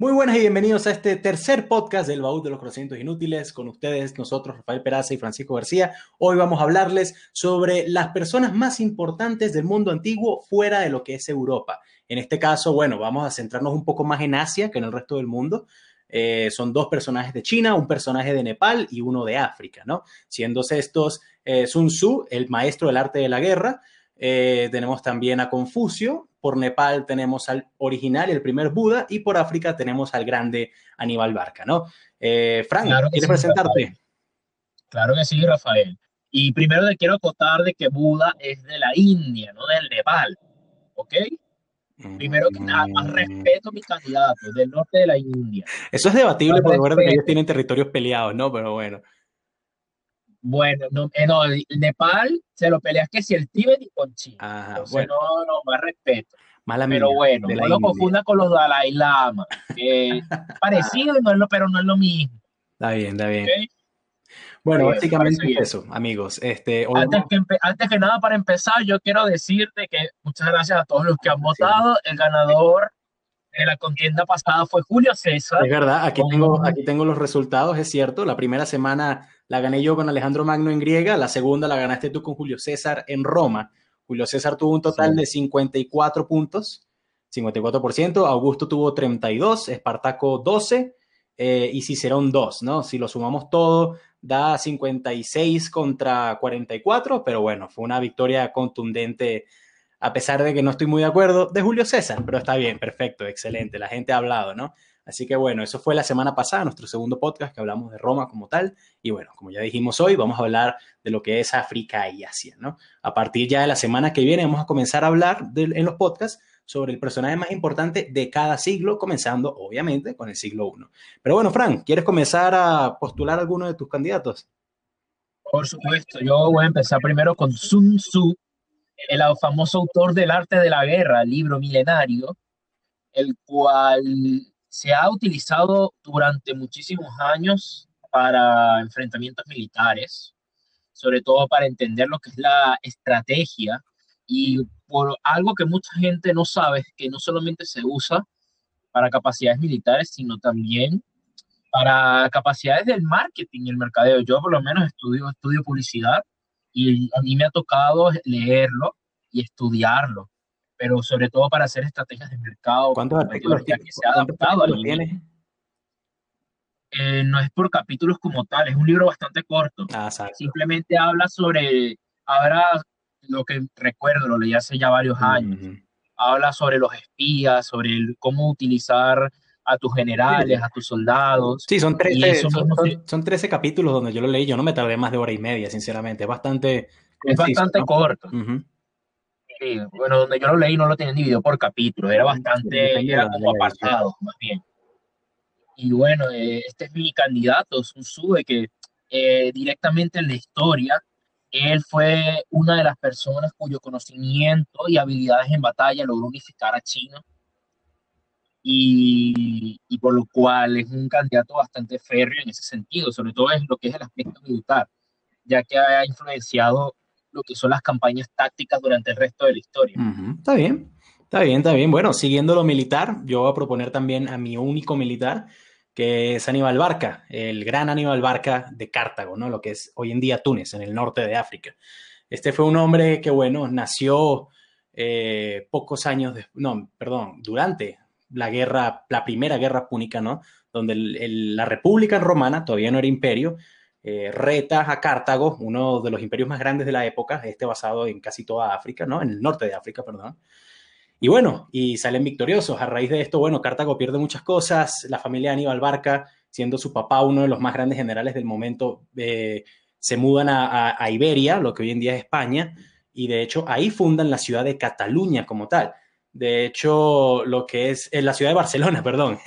Muy buenas y bienvenidos a este tercer podcast del Baúl de los Conocimientos Inútiles. Con ustedes, nosotros, Rafael Peraza y Francisco García. Hoy vamos a hablarles sobre las personas más importantes del mundo antiguo fuera de lo que es Europa. En este caso, bueno, vamos a centrarnos un poco más en Asia que en el resto del mundo. Eh, son dos personajes de China, un personaje de Nepal y uno de África, ¿no? Siendo estos eh, Sun Tzu, el maestro del arte de la guerra. Eh, tenemos también a Confucio, por Nepal tenemos al original, el primer Buda, y por África tenemos al grande Aníbal Barca, ¿no? Eh, Frank, ¿quieres presentarte? Claro que sí, Rafael. Y primero te quiero acotar de que Buda es de la India, no del Nepal, ¿ok? Primero que nada, más mm. respeto a mis candidatos del norte de la India. Eso es debatible porque que ellos tienen territorios peleados, ¿no? Pero bueno. Bueno, no, eh, no, Nepal se lo peleas que si el Tíbet y con China. Entonces, no, no, más respeto. Mala pero bueno, no lo confunda con los Dalai Lama. Parecido, no es lo, pero no es lo mismo. Está bien, está bien. Bueno, básicamente eso, amigos. Este, antes, que, antes que nada, para empezar, yo quiero decirte que muchas gracias a todos los que han votado. El ganador de la contienda pasada fue Julio César. Es verdad, aquí tengo, aquí tengo los resultados, es cierto. La primera semana la gané yo con Alejandro Magno en griega, la segunda la ganaste tú con Julio César en Roma. Julio César tuvo un total de 54 puntos, 54%, Augusto tuvo 32, Espartaco 12 eh, y Cicerón 2, ¿no? Si lo sumamos todo, da 56 contra 44, pero bueno, fue una victoria contundente, a pesar de que no estoy muy de acuerdo, de Julio César, pero está bien, perfecto, excelente, la gente ha hablado, ¿no? Así que bueno, eso fue la semana pasada, nuestro segundo podcast que hablamos de Roma como tal. Y bueno, como ya dijimos hoy, vamos a hablar de lo que es África y Asia, ¿no? A partir ya de la semana que viene vamos a comenzar a hablar en los podcasts sobre el personaje más importante de cada siglo, comenzando obviamente con el siglo I. Pero bueno, Frank, ¿quieres comenzar a postular alguno de tus candidatos? Por supuesto, yo voy a empezar primero con Sun Tzu, el famoso autor del arte de la guerra, libro milenario, el cual se ha utilizado durante muchísimos años para enfrentamientos militares, sobre todo para entender lo que es la estrategia y por algo que mucha gente no sabe, que no solamente se usa para capacidades militares, sino también para capacidades del marketing y el mercadeo. Yo por lo menos estudio, estudio publicidad y a mí me ha tocado leerlo y estudiarlo pero sobre todo para hacer estrategias de mercado. ¿Cuántos artículos que se ha adaptado? Eh, no es por capítulos como tal, es un libro bastante corto. Ah, Simplemente habla sobre, ahora lo que recuerdo, lo leí hace ya varios años, habla sobre los espías, sobre cómo utilizar a tus generales, a tus soldados. Sí, son 13, son, 13 capítulos donde yo lo leí, yo no me tardé más de hora y media, sinceramente, es bastante... Es bastante corto bueno, donde yo lo leí no lo tenían dividido por capítulos, era bastante, era como apartado, más bien. Y bueno, eh, este es mi candidato, de que eh, directamente en la historia, él fue una de las personas cuyo conocimiento y habilidades en batalla logró unificar a China. Y, y, por lo cual es un candidato bastante férreo en ese sentido, sobre todo en lo que es el aspecto militar, ya que ha influenciado lo que son las campañas tácticas durante el resto de la historia. Está bien, está bien, está bien. Bueno, siguiendo lo militar, yo voy a proponer también a mi único militar, que es Aníbal Barca, el gran Aníbal Barca de Cartago, ¿no? Lo que es hoy en día Túnez, en el norte de África. Este fue un hombre que, bueno, nació eh, pocos años, de, no, perdón, durante la guerra, la primera guerra púnica, ¿no? Donde la República Romana todavía no era imperio, eh, reta a Cartago, uno de los imperios más grandes de la época, este basado en casi toda África, ¿no? En el norte de África, perdón. Y bueno, y salen victoriosos. A raíz de esto, bueno, Cartago pierde muchas cosas. La familia de Aníbal Barca, siendo su papá uno de los más grandes generales del momento, eh, se mudan a, Iberia, lo que hoy en día es España, y de hecho ahí fundan la ciudad de Cataluña como tal. De hecho, lo que es en la ciudad de Barcelona, perdón.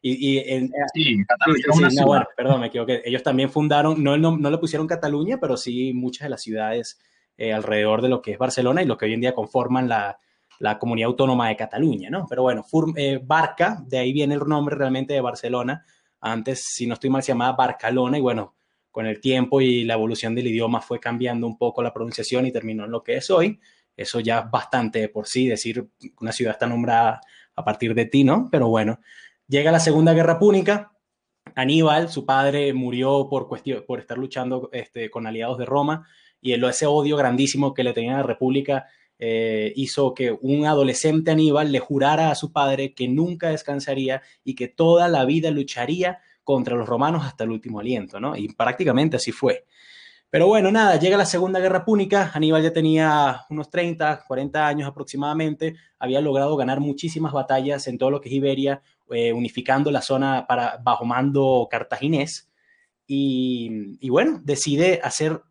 y, en, sí, Cataluña. perdón, me equivoqué. Ellos también fundaron, no, no, le pusieron Cataluña, pero sí muchas de las ciudades eh, alrededor de lo que es Barcelona y lo que hoy en día conforman la, la comunidad autónoma de Cataluña, ¿no? Pero bueno, eh, Barca, de ahí viene el nombre realmente de Barcelona. Antes, si no estoy mal, se llamaba Barcalona y bueno, con el tiempo y la evolución del idioma fue cambiando un poco la pronunciación y terminó en lo que es hoy. Eso ya es bastante por sí, decir una ciudad está nombrada a partir de ti, ¿no? Pero bueno, Llega la Segunda Guerra Púnica, Aníbal, su padre, murió por, cuestión, por estar luchando este, con aliados de Roma y ese odio grandísimo que le tenía a la República eh, hizo que un adolescente Aníbal le jurara a su padre que nunca descansaría y que toda la vida lucharía contra los romanos hasta el último aliento, ¿no? Y prácticamente así fue. Pero bueno, nada, llega la Segunda Guerra Púnica, Aníbal ya tenía unos 30, 40 años aproximadamente, había logrado ganar muchísimas batallas en todo lo que es Iberia, eh, unificando la zona para, bajo mando cartaginés, y, bueno, decide hacer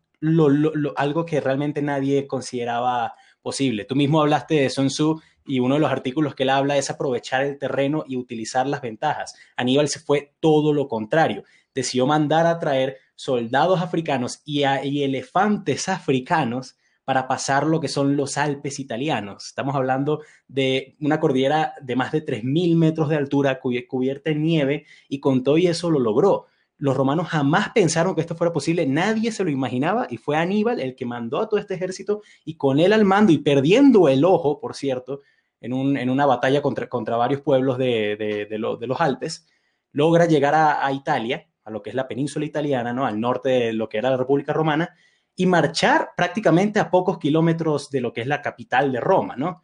algo que realmente nadie consideraba posible. Tú mismo hablaste de Sun Tzu y uno de los artículos que él habla es aprovechar el terreno y utilizar las ventajas. Aníbal se fue todo lo contrario, decidió mandar a traer soldados africanos y, elefantes africanos para pasar lo que son los Alpes italianos. Estamos hablando de una cordillera de más de 3.000 metros de altura cubierta en nieve y con todo y eso lo logró. Los romanos jamás pensaron que esto fuera posible, nadie se lo imaginaba y fue Aníbal el que mandó a todo este ejército y con él al mando y perdiendo el ojo, por cierto, en, una batalla contra, varios pueblos de, los Alpes, logra llegar a Italia a lo que es la península italiana, ¿no? al norte de lo que era la República Romana, y marchar prácticamente a pocos kilómetros de lo que es la capital de Roma, ¿no?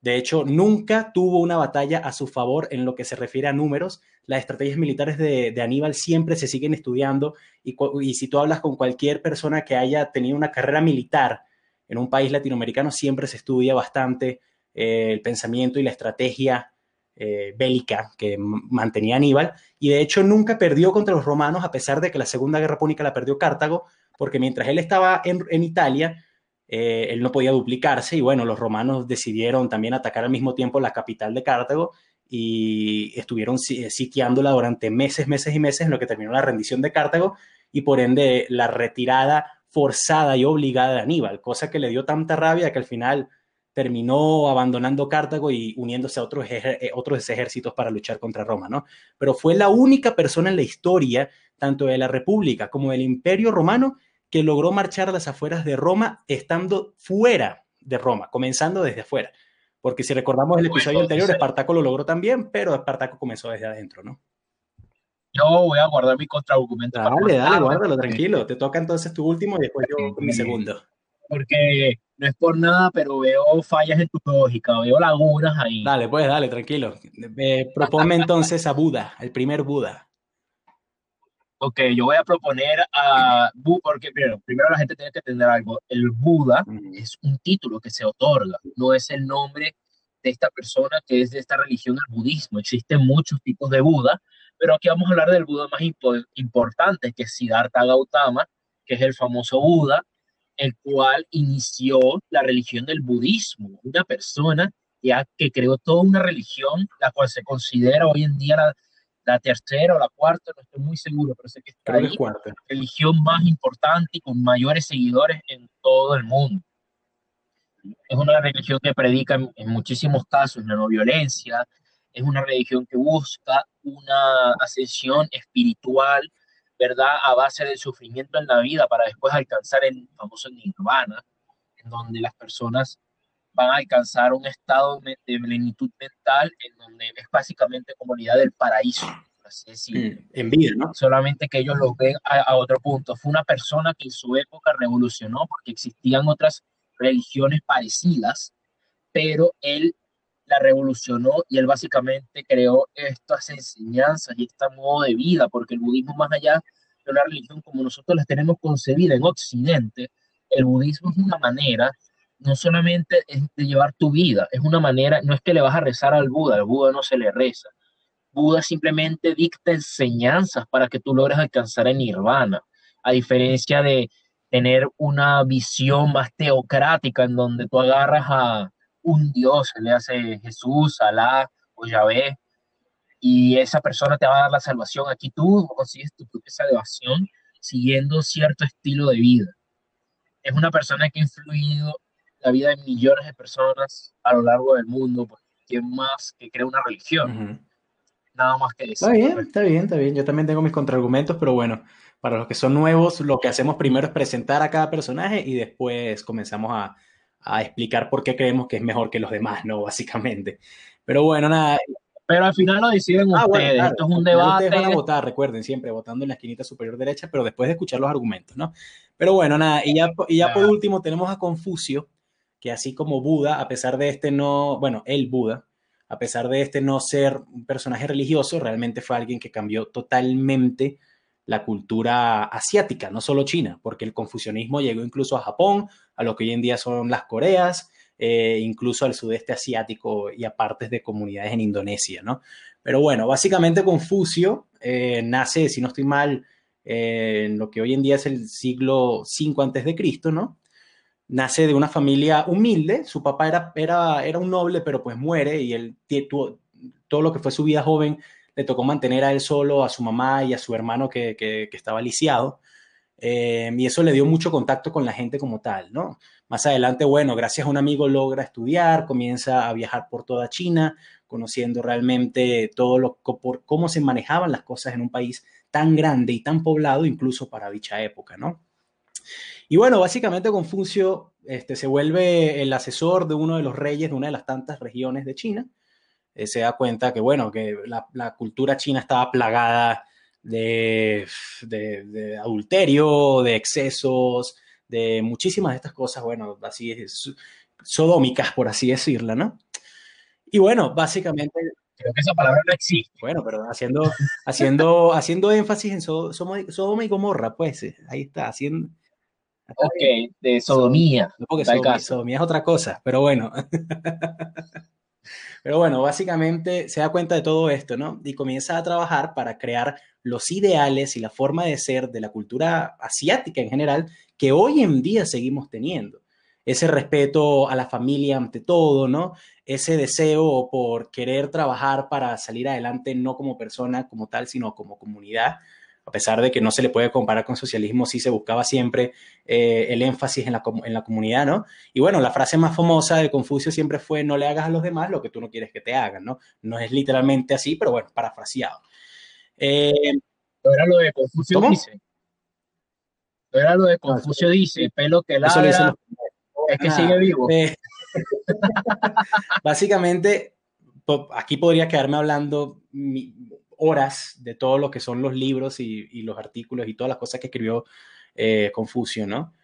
De hecho, nunca tuvo una batalla a su favor en lo que se refiere a números. Las estrategias militares de, Aníbal siempre se siguen estudiando y, si tú hablas con cualquier persona que haya tenido una carrera militar en un país latinoamericano, siempre se estudia bastante eh, el pensamiento y la estrategia eh, bélica que mantenía Aníbal, y de hecho nunca perdió contra los romanos, a pesar de que la Segunda Guerra Púnica la perdió Cartago, porque mientras él estaba en, Italia, eh, él no podía duplicarse, y bueno, los romanos decidieron también atacar al mismo tiempo la capital de Cartago, y estuvieron sitiándola durante meses, meses y meses, en lo que terminó la rendición de Cartago, y por ende la retirada forzada y obligada de Aníbal, cosa que le dio tanta rabia que al final terminó abandonando Cartago y uniéndose a otros, eh, otros ejércitos para luchar contra Roma, ¿no? Pero fue la única persona en la historia, tanto de la República como del Imperio Romano, que logró marchar a las afueras de Roma estando fuera de Roma, comenzando desde afuera. Porque si recordamos el episodio anterior, Espartaco lo logró también, pero Espartaco comenzó desde adentro, ¿no? Yo voy a guardar mi contraargumento. Dale, dale, guárdalo, tranquilo. Te toca entonces tu último y después yo mi segundo. Porque no es por nada, pero veo fallas en tu lógica, veo lagunas ahí. Dale, pues dale, tranquilo. Eh, proponme entonces a Buda, el primer Buda. Ok, yo voy a proponer a Buda, porque primero, primero la gente tiene que entender algo. El Buda es un título que se otorga, no es el nombre de esta persona que es de esta religión, el budismo. Existen muchos tipos de Buda, pero aquí vamos a hablar del Buda más importante, que es Siddhartha Gautama, que es el famoso Buda, el cual inició la religión del budismo, una persona ya que creó toda una religión, la cual se considera hoy en día la, tercera o la cuarta, no estoy muy seguro, pero sé que es la religión más importante y con mayores seguidores en todo el mundo. Es una religión que predica en, en muchísimos casos la no violencia, es una religión que busca una ascensión espiritual ¿verdad? A base del sufrimiento en la vida para después alcanzar el famoso nirvana, en donde las personas van a alcanzar un estado de plenitud mental en donde es básicamente comunidad del paraíso. Así en vida, ¿no? Solamente que ellos lo ven a, a, otro punto. Fue una persona que en su época revolucionó porque existían otras religiones parecidas, pero él la revolucionó y él básicamente creó estas enseñanzas y este modo de vida, porque el budismo más allá de una religión como nosotros la tenemos concebida en Occidente, el budismo es una manera no solamente de llevar tu vida, es una manera, no es que le vas a rezar al Buda, al Buda no se le reza. Buda simplemente dicta enseñanzas para que tú logres alcanzar el nirvana, a diferencia de tener una visión más teocrática en donde tú agarras a, un Dios, se le hace Jesús, Alá o Yahvé, y esa persona te va a dar la salvación. Aquí tú consigues tu propia salvación siguiendo cierto estilo de vida. Es una persona que ha influido la vida de millones de personas a lo largo del mundo. Pues, ¿Quién más que crea una religión? Nada más que decir. Está bien, está bien, está bien. Yo también tengo mis contraargumentos, pero bueno, para los que son nuevos, lo que hacemos primero es presentar a cada personaje y después comenzamos a, a explicar por qué creemos que es mejor que los demás, ¿no? Básicamente. Pero bueno, nada. Pero al final lo deciden ah, ustedes. Esto es un debate. Ustedes van a votar, recuerden, siempre votando en la esquinita superior derecha, pero después de escuchar los argumentos, ¿no? Pero bueno, nada, y ya, y ya por último tenemos a Confucio, que así como Buda, a pesar de este no, bueno, el Buda, a pesar de este no ser un personaje religioso, realmente fue alguien que cambió totalmente la cultura asiática, no solo China, porque el confucianismo llegó incluso a Japón, a lo que hoy en día son las Coreas, eh, incluso al sudeste asiático y a partes de comunidades en Indonesia, ¿no? Pero bueno, básicamente Confucio eh, nace, si no estoy mal, eh, en lo que hoy en día es el siglo V antes de Cristo, ¿no? nace de una familia humilde, su papá era, era, era un noble, pero pues muere y él tuvo, todo lo que fue su vida joven le tocó mantener a él solo, a su mamá y a su hermano que, que, estaba lisiado. Eh, y eso le dio mucho contacto con la gente como tal, ¿no? Más adelante, bueno, gracias a un amigo logra estudiar, comienza a viajar por toda China, conociendo realmente todo lo por cómo se manejaban las cosas en un país tan grande y tan poblado, incluso para dicha época, ¿no? Y bueno, básicamente Confucio este, se vuelve el asesor de uno de los reyes de una de las tantas regiones de China. Eh, se da cuenta que, bueno, que la, cultura china estaba plagada de, de, adulterio, de excesos, de muchísimas de estas cosas, bueno, así es, sodómicas, por así decirla, ¿no? Y bueno, básicamente... Creo que esa palabra no existe. Bueno, pero haciendo, haciendo, haciendo énfasis en Sodoma y Gomorra, pues, eh, ahí está, haciendo, Ok, de sodomía. No porque sodomía, es otra cosa, pero bueno. pero bueno, básicamente se da cuenta de todo esto, ¿no? Y comienza a trabajar para crear los ideales y la forma de ser de la cultura asiática en general que hoy en día seguimos teniendo. Ese respeto a la familia ante todo, ¿no? Ese deseo por querer trabajar para salir adelante no como persona como tal, sino como comunidad a pesar de que no se le puede comparar con socialismo, sí se buscaba siempre eh, el énfasis en la, en la comunidad, ¿no? Y bueno, la frase más famosa de Confucio siempre fue, no le hagas a los demás lo que tú no quieres que te hagan, ¿no? No es literalmente así, pero bueno, parafraseado. Eh, era lo de Confucio dice. era lo de Confucio dice, pelo que ladra, es que sigue vivo. Eh, básicamente, aquí podría quedarme hablando horas de todo lo que son los libros y, los artículos y todas las cosas que escribió eh, Confucio, ¿no?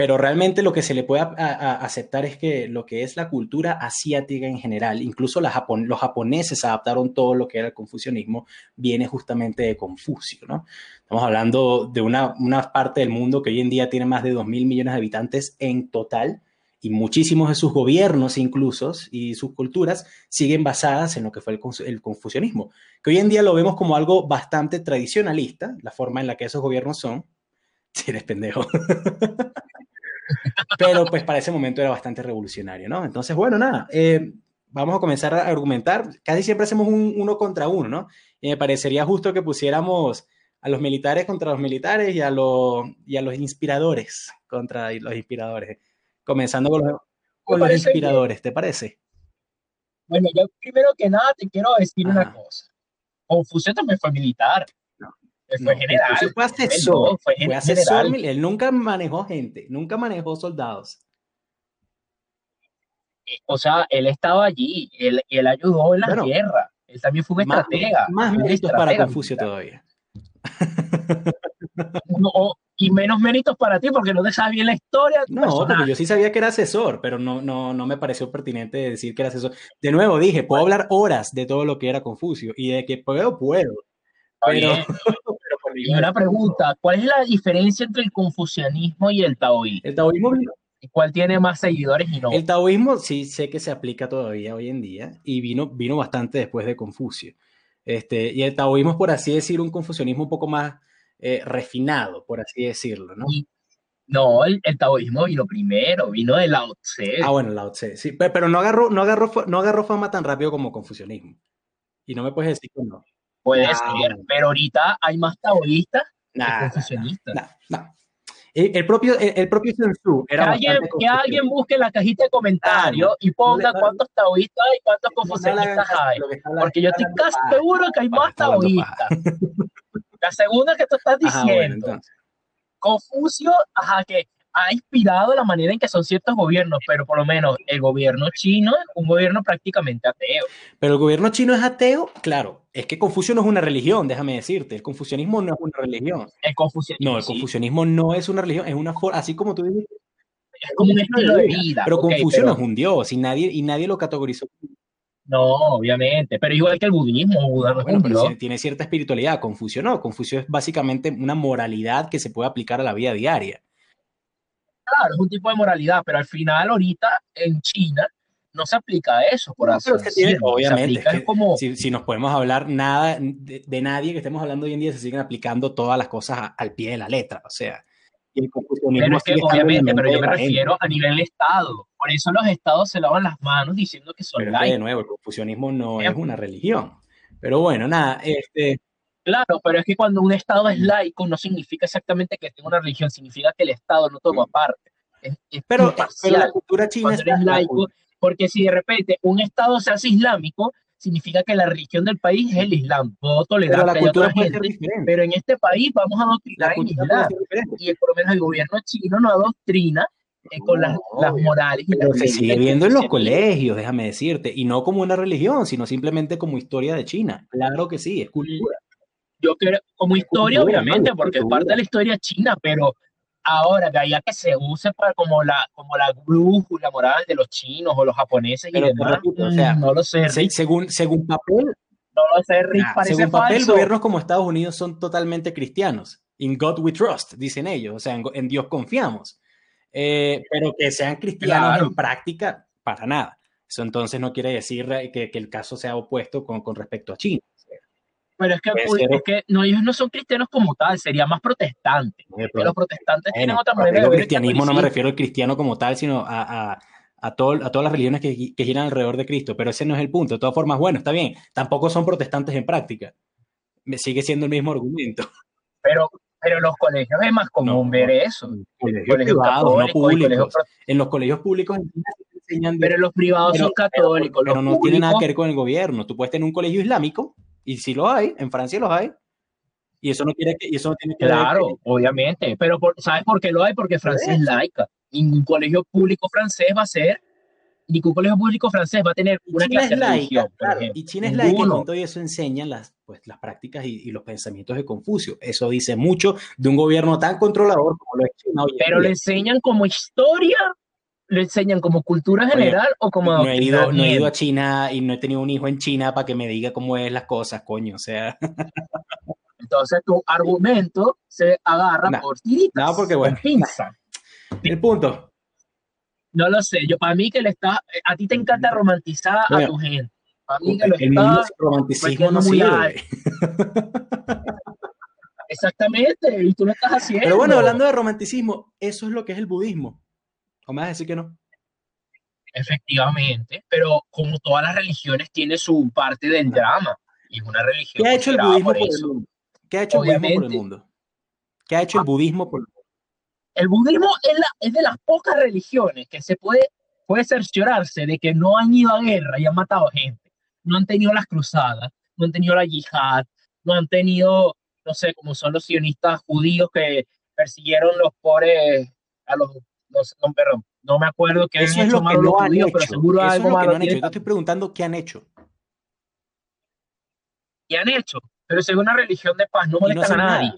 Pero realmente lo que se le puede aceptar es que lo que es la cultura asiática en general, incluso los japoneses adaptaron todo lo que era el confucianismo, viene justamente de Confucio, ¿no? Estamos hablando de una, parte del mundo que hoy en día tiene más de 2 mil millones de habitantes en total, y muchísimos de sus gobiernos incluso y sus culturas siguen basadas en lo que fue el, confucianismo, que hoy en día lo vemos como algo bastante tradicionalista, la forma en la que esos gobiernos son. Si eres pendejo. Pero pues para ese momento era bastante revolucionario, ¿no? Entonces, bueno, nada, eh, vamos a comenzar a argumentar. Casi siempre hacemos un uno contra uno, ¿no? Y me parecería justo que pusiéramos a los militares contra los militares y a, los, y a los inspiradores contra los inspiradores. Comenzando con los, inspiradores, ¿te parece? Bueno, yo primero que nada te quiero decir una cosa. Confucio también fue militar. Fue general. Fue asesor. Fue, asesor. Él nunca manejó gente, nunca manejó soldados. Eh, o sea, él estaba allí, él, él ayudó en la guerra. Él también fue un estratega. Más méritos para Confucio todavía. No, y menos méritos para ti porque no te sabes bien la historia. No, porque yo sí sabía que era asesor, pero no, no, no me pareció pertinente decir que era asesor. De nuevo, dije, puedo hablar horas de todo lo que era Confucio y de que puedo, puedo. Pero, y una pregunta, ¿cuál es la diferencia entre el confucianismo y el taoísmo? El taoísmo ¿Cuál tiene más seguidores y no? El taoísmo sí sé que se aplica todavía hoy en día y vino, vino bastante después de Confucio. Este, y el taoísmo es, por así decir, un confucianismo un poco más eh, refinado, por así decirlo, ¿no? no, el, taoísmo vino primero, vino de Lao Tse. Ah, bueno, Lao Tse, sí, pero no agarró, no agarró, no agarró fama tan rápido como confucianismo. Y no me puedes decir que no. Puede ser, pero ahorita hay más taoístas que confusionistas. El, propio, el, propio era que alguien, que alguien busque la cajita de comentarios y ponga cuántos taoístas y cuántos confusionistas hay. Porque yo estoy casi seguro que hay más taoístas. La segunda que tú estás diciendo. Confucio, ajá, que ha inspirado la manera en que son ciertos gobiernos, pero por lo menos el gobierno chino es un gobierno prácticamente ateo. Pero el gobierno chino es ateo, claro. Es que Confucio no es una religión, déjame decirte. El confucianismo no es una religión. El confucianismo. No, el confucianismo no es una religión, es una forma, así como tú dices. Es como un estilo de vida. Pero Confucio no es un dios y nadie, y nadie lo categorizó. No, obviamente, pero igual que el budismo, Buda no es un pero dios. tiene cierta espiritualidad. Confucio no. Confucio es básicamente una moralidad que se puede aplicar a la vida diaria. Claro, es un tipo de moralidad, pero al final ahorita en China no se aplica eso, por así decirlo. Obviamente, es que como, Si, si nos podemos hablar nada de, de nadie que estemos hablando hoy en día, se siguen aplicando todas las cosas a- al pie de la letra. O sea, y el confucianismo pero es que obviamente, mente pero yo me la gente. refiero a nivel Estado. Por eso los estados se lavan las manos diciendo que son Pero es que, de nuevo, el confucianismo no es una religión. Pero bueno, nada, este, Claro, pero es que cuando un Estado es laico no significa exactamente que tenga una religión, significa que el Estado no toma parte. Es, es pero, la cultura china cuando eres laico, porque si de repente un Estado se hace islámico, significa que la religión del país es el Islam. Puedo tolerar pero la cultura otra puede ser gente, diferente. pero en este país vamos a adoctrinar puede Islam. Y por lo menos el gobierno chino no adoctrina eh, con las, No, las morales y las Pero se leyes sigue viendo en los colegios, déjame decirte, y no como una religión, sino simplemente como historia de China. Claro que sí, es cultura. Yo creo, como historia, cultura, obviamente, porque es parte de la historia china, pero ahora de ahí a que se use para como la, como la brújula moral de los chinos o los japoneses y Pero demás, repito, o mm, sea, no lo sé, según, según papel, no lo sé, Rick, Nah, parece según papel, falso. gobiernos como Estados Unidos son totalmente cristianos. In God we trust, dicen ellos. O sea, en, en Dios confiamos. Eh, pero que sean cristianos Claro. en práctica, para nada. Eso entonces no quiere decir eh, que, que el caso sea opuesto con, con respecto a China. Pero es que, es que no, ellos no son cristianos como tal, sería más protestantes. Que los protestantes tienen Bueno, otra cuando manera de cristianismo no me refiero al cristiano como tal, sino a, a, a, todo- a todas las religiones que, que giran alrededor de Cristo. Pero ese no es el punto. De todas formas, bueno, está bien. Tampoco son protestantes en práctica. Me sigue siendo el mismo argumento. Pero, pero en los colegios es más común No, ver eso. Colegios Colegios privados, no colegios públicos. pro- En los colegios públicos enseñan pero los privados pero- son católicos. pero los no tiene nada públicos- que ver con el gobierno. Tú puedes tener un colegio islámico, y si lo hay, en Francia los hay, y eso no, quiere que, y eso no tiene que Claro, obviamente. Pero por- ¿sabes por qué lo hay? Porque Francia es laica. Ningún colegio público francés va a ser, ningún colegio público francés va a tener una China clase es de laica, religión, claro, y China es laica y todo eso enseñan las, pues, las prácticas y, y los pensamientos de Confucio. Eso dice mucho de un gobierno tan controlador como lo es China hoy Pero le enseñan como historia, le enseñan como cultura Oye, general o como No he, ido, no he ido a. China y no he tenido un hijo en China para que me diga cómo es las cosas, coño. O sea, Entonces tu argumento se agarra No, por tiritas, no, porque bueno. pinza. el punto. No lo sé, yo para mí que le está, a ti te encanta romantizar a tu gente. Para mí que lo El está romanticismo no sirve. exactamente, y tú lo estás haciendo. Pero bueno, hablando de romanticismo, eso es lo que es el budismo. ¿O me vas a decir que no? Efectivamente, pero como todas las religiones tiene su parte del drama y es una religión ¿Qué ha hecho el budismo por por el mundo? ¿Qué ha hecho el budismo por el Obviamente. mundo? ¿Qué ha hecho el budismo por el mundo? El budismo es, la- es de las pocas religiones que se puede, puede cerciorarse de que no han ido a guerra y han matado gente. No han tenido las cruzadas, no han tenido la yihad, no han tenido, no sé, como son los sionistas judíos que persiguieron los pobres, a los, los- no, perdón, no me acuerdo qué Eso han es hecho lo que no han judíos, hecho. pero seguro Eso es algo lo que no han hecho. Yo te estoy preguntando qué han hecho. y han hecho, pero según una religión de paz no no molestan a nada. nadie.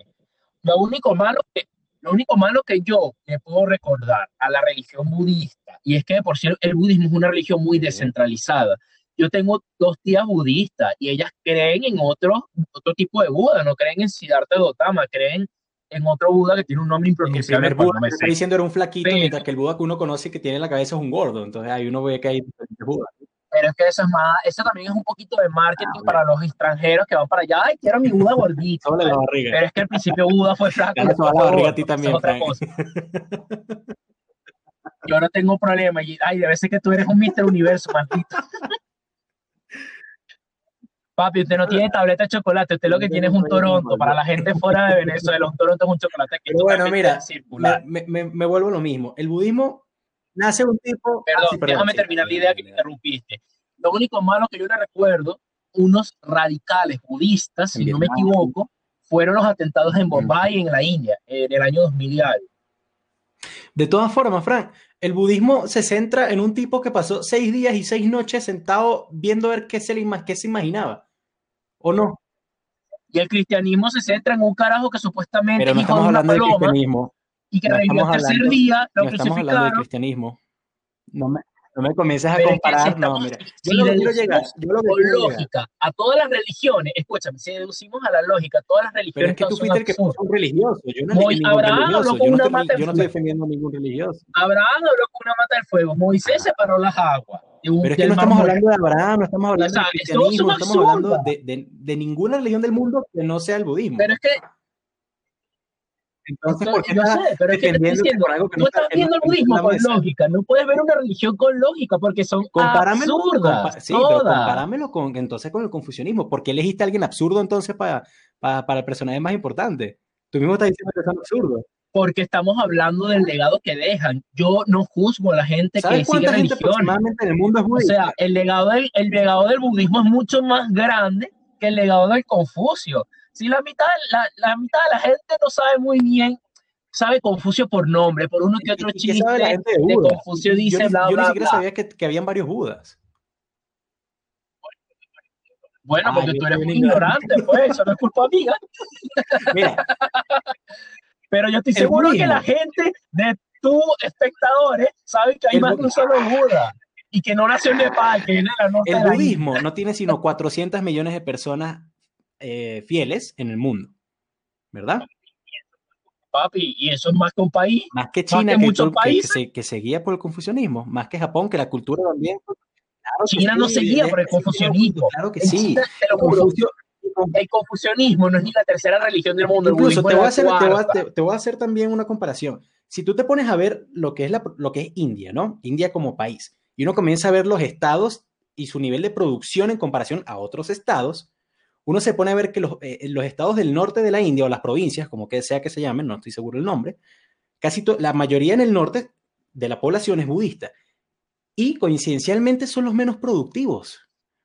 Lo único malo que lo único malo que yo le puedo recordar a la religión budista, y es que por cierto el budismo es una religión muy descentralizada. Yo tengo dos tías budistas y ellas creen en otro, otro tipo de Buda, no creen en Siddhartha Gautama, creen en otro Buda que tiene un nombre El impronunciable. primer cual Buda no me que está diciendo era un flaquito, mientras que el Buda que uno conoce que tiene en la cabeza es un gordo. Entonces ahí uno ve que hay diferentes Budas. Pero es que eso es más, eso también es un poquito de marketing Ah, para los extranjeros que van para allá. Ay, quiero mi Buda gordito. Solo la barriga. Pero es que al principio Buda fue flaco. Después la barriga a ti también. Yo no tengo problema. Y, ay, debe ser que tú eres un Mister Universo, maldito. Papi, usted no tiene tableta de chocolate, usted lo que tiene es un Toronto. Para la gente fuera de Venezuela, un Toronto es un chocolate que Pero bueno, mira, circular. Me, me, me vuelvo lo mismo. El budismo nace un tipo. Perdón, Ah, sí, déjame sí. terminar la idea que me interrumpiste. Lo único malo que yo le recuerdo, unos radicales budistas, si no me equivoco, fueron los atentados en Bombay, en la India, en el año 2000 y algo. De todas formas, Frank, el budismo se centra en un tipo que pasó seis días y seis noches sentado viendo a ver qué se, le, qué se imaginaba. ¿O no? Y el cristianismo se centra en un carajo que supuestamente Pero no hijo de estamos una hablando de paloma cristianismo. y que no revivió al tercer hablando- día, lo No estamos hablando de crucificaron. cristianismo. No me, no me comiences a Pero es comparar. no, mira. Yo si lo quiero llegar. Yo lo lógica, a todas las religiones, escúchame, si deducimos a la lógica, todas las Pero religiones es que tú fuiste el que puso un religioso. Yo no ningún Abraham habló religioso. con Yo no, una estoy, mata yo no estoy defendiendo a ningún religioso. Abraham habló con una mata del fuego, Moisés separó las aguas. un- Pero es que no estamos hablando de Abraham, no estamos hablando sea, de cristianismo, no estamos hablando absurdas. de, de- de ninguna religión del mundo que no sea el budismo. Pero es que, Entonces, ¿por qué estás sé, pero es que te estoy defendiéndote diciendo, por algo que tú no está- estás no viendo el budismo con lógica, no puedes ver una religión con lógica porque son absurdas. compa- sí, pero todas. compáramelo con, entonces con el confucianismo. ¿Por qué elegiste a alguien absurdo entonces para, para, para el personaje más importante? Tú mismo estás diciendo que son absurdos. porque estamos hablando del legado que dejan. Yo no juzgo a la gente que ¿Sabes sigue gente en el mundo es O sea, el legado, del, el legado del budismo es mucho más grande que el legado del Confucio. Si la mitad, la, la mitad de la gente no sabe muy bien, sabe Confucio por nombre, por uno que otro ¿Y qué sabe la chiste gente de? Confucio Yo dice bla, yo ni siquiera bla. sabía que, que habían varios Budas. Bueno, porque yo tú eres un ignorante. pues, eso no es culpa mía. Mira, Pero yo estoy seguro que la gente de tus espectadores sabe que hay El más de un solo Buda y que no nació en Nepal, que viene la el budismo no tiene sino 400 millones de personas eh, fieles en el mundo, ¿verdad? Papi, y eso es más que un país. Más que China, que, muchos todo- que- que países. se, que se guía por el confucianismo, más que Japón, que la cultura también. Claro China no se guía por el confucianismo. Claro que sí. Confucio- el confucianismo no es ni la tercera religión del mundo. Incluso budismo te es voy, a la hacer, te, voy a, cuarta. te- te voy a hacer también una comparación. Si tú te pones a ver lo que es, la, lo que es India, ¿no? India como país, y uno comienza a ver los estados y su nivel de producción en comparación a otros estados, uno se pone a ver que los, eh, los estados del norte de la India o las provincias, como que sea que se llamen, no estoy seguro el nombre, casi la mayoría en el norte de la población es budista. Y coincidencialmente son los menos productivos,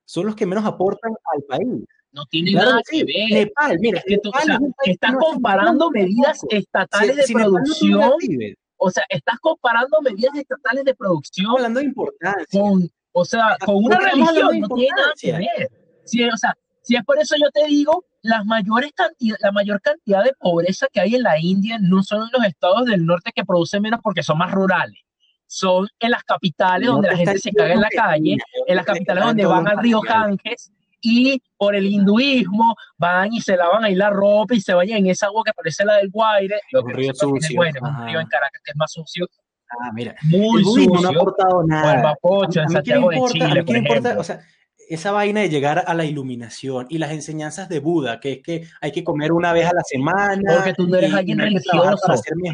son los que menos aportan al país. No tiene Claro nada que ver. Nepal, mira, Es tú, o Nepal sea, es estás no comparando medidas estatales Si- de si Nepal no producción. Tíbet, O sea, estás comparando medidas estatales de producción hablando de importancia. con, o sea, con una religión no tiene nada que ver. Sí, o sea, si es por eso yo te digo, las mayores cantidad, la mayor cantidad de pobreza que hay en la India no son en los estados del norte que producen menos porque son más rurales. Son en las capitales No donde la gente se caga en la calle, en las capitales donde van los al río. Ganges y por el hinduismo van y se lavan ahí la ropa y se bañan en esa agua que parece la del Guaire. Lo Un que río no tiene sucio, bueno, un río en Caracas que es más sucio, Ah, mira, muy el budismo no ha sucio. aportado O el nada. Mapocho A en Santiago de Chile, por me importa, ejemplo. o sea, esa vaina de llegar a la iluminación y las enseñanzas de Buda, que es que hay que comer una vez a la semana. Porque tú no eres alguien religioso,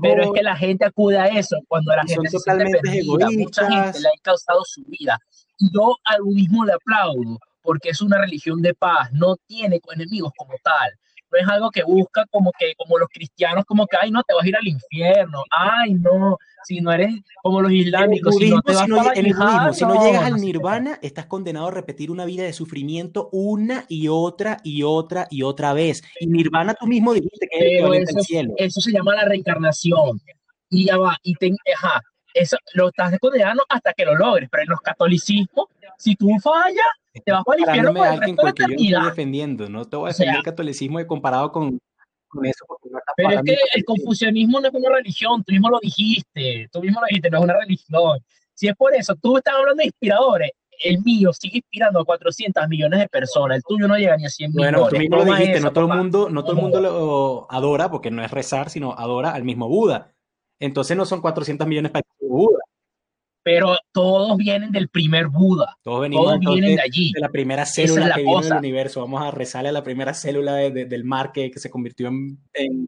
pero es que la gente acude a eso cuando la Y son gente se totalmente perdida. Mucha gente le ha causado su vida. Y yo al budismo le aplaudo porque es una religión de paz, no tiene enemigos como tal. No es algo que busca como que, como los cristianos, como que, ay, no, te vas a ir al infierno, ay, no, si no eres como los islámicos, si no budismo, te vas si no, lle- en el budismo, si no no, llegas al no nirvana, estás condenado a repetir una vida de sufrimiento una y otra y otra y otra vez. Y nirvana tú mismo dijiste que es el eso, cielo. eso se llama la reencarnación. Y ya va, y te, ajá, eso lo estás condenando hasta que lo logres. Pero en los catolicismos, si tú fallas, te vas para el infierno por a el alguien resto de la que yo eternidad. defendiendo. No te voy a O sea, defender el catolicismo y comparado con, con eso porque no Pero es que el confucianismo no es una religión, tú mismo lo dijiste, tú mismo lo dijiste, no es una religión. Si es por eso, tú estás hablando de inspiradores, el mío sigue inspirando a 400 millones de personas, el tuyo no llega ni a 100 Bueno, millones. tú mismo lo dijiste, eso, no todo el mundo, no todo el mundo lo adora, porque no es rezar, sino adora al mismo Buda. Entonces no son 400 millones para el Buda. Pero todos vienen del primer Buda, Todos venimos todos vienen entonces de allí. de la primera es célula la que vino del universo. Vamos a rezarle a la primera célula de- de- del mar que, que se convirtió en, en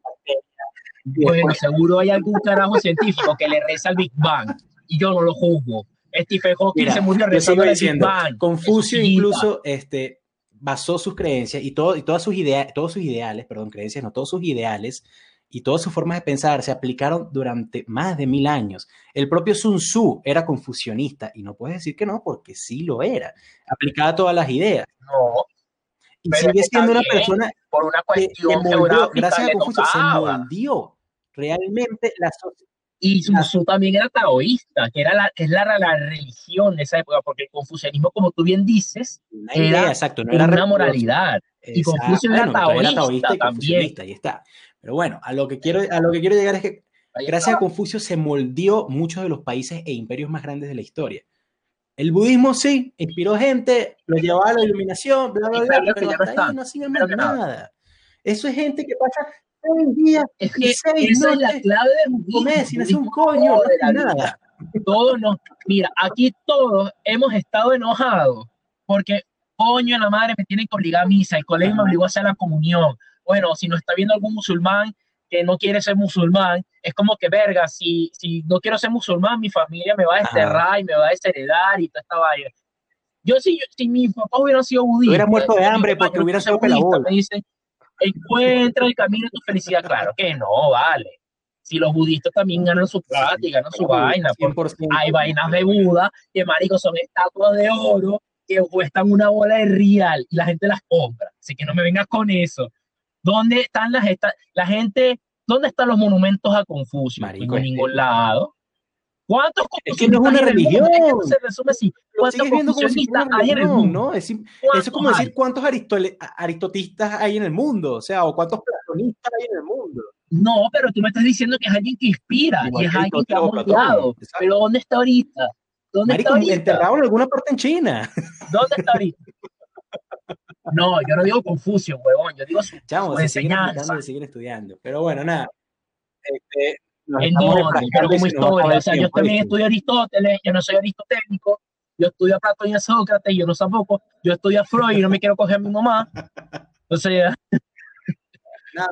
Bueno, después- seguro hay algún carajo científico que le reza al Big Bang y yo no lo juzgo. Stephen Hawking Mira, se murió rezando al Big Bang. Confucio incluso este, basó sus creencias y, todo, y todas sus ideas, todos sus ideales, perdón, creencias, no, todos sus ideales y todas sus formas de pensar se aplicaron durante más de mil años. El propio Sun Tzu era confucionista y no puedes decir que no, porque sí lo era. Aplicaba todas las ideas. No, Y sigue siendo una persona por una que, que cuestión moldeó, geográfica gracias a Confucio, se moldeó realmente la sociedad. Y Sun Tzu también era taoísta, que era la, es la, la, religión de esa época, porque el confucianismo, como tú bien dices, era, exacto, no era una moralidad. Y Confucio era, taoísta, también. Ahí está. Pero bueno, a lo que quiero, a lo que quiero llegar es que gracias a Confucio se moldeó muchos de los países e imperios más grandes de la historia. El budismo sí, inspiró gente, lo llevó a la iluminación, bla, bla, bla, pero hasta ahí no hacían nada. Eso es gente que pasa seis días, es que seis esa es la clave del budismo. sin hacer un coño, no nada. Todos nos, mira, aquí todos hemos estado enojados porque, coño, la madre me tiene que obligar a misa, el colegio me obligó a hacer la comunión. Bueno, si no está viendo algún musulmán, que no quiere ser musulmán, es como que, verga, si, si no quiero ser musulmán, mi familia me va a desterrar y me va a desheredar y toda esta vaina. Yo, si, si mi papá hubiera sido budista, hubiera muerto de hambre porque hubiera sido budista, me dice, encuentra el camino de tu felicidad. Claro que no, vale. Si los budistas también ganan su plata y ganan su vaina, hay vainas de Buda que, marico, son estatuas de oro que cuestan una bola de real y la gente las compra. Así que no me vengas con eso. ¿Dónde están las la gente? ¿Dónde están los monumentos a Confucio? en ningún lado. ¿Cuántos es que no es una religión. Se resume así. ¿Cuántos confucionistas hay en el mundo? ¿no? Es, eso es como decir cuántos aristotistas hay en el mundo, o sea, o cuántos platonistas hay en el mundo. No, pero tú me estás diciendo que es alguien que inspira y es alguien que ha moldeado. Pero ¿dónde está ahorita? ¿Dónde Marico, está ahorita? enterrado en alguna parte en China. ¿Dónde está ahorita? No, yo no digo Confucio, huevón, yo digo su, Chamo, se enseñanza. Siguen estudiando, pero bueno, nada. Este, en dónde, pero como historia, o sea, yo también estudio Aristóteles, yo no soy aristotélico, yo estudio a Platón y a Sócrates, yo no tampoco, yo estudio a Freud y no me quiero coger a mi mamá, o sea... Nada,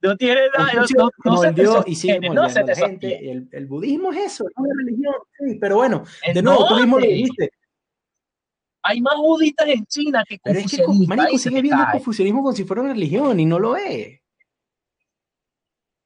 no tiene nada, no, no, se te y sigue no se te gente. El, el, budismo es eso, es una religión, sí, pero bueno, de nuevo, tú mismo lo dijiste, hay más budistas en China que confucianistas. Es que, marico, sigue viendo el confucianismo como si fuera una religión y no lo es.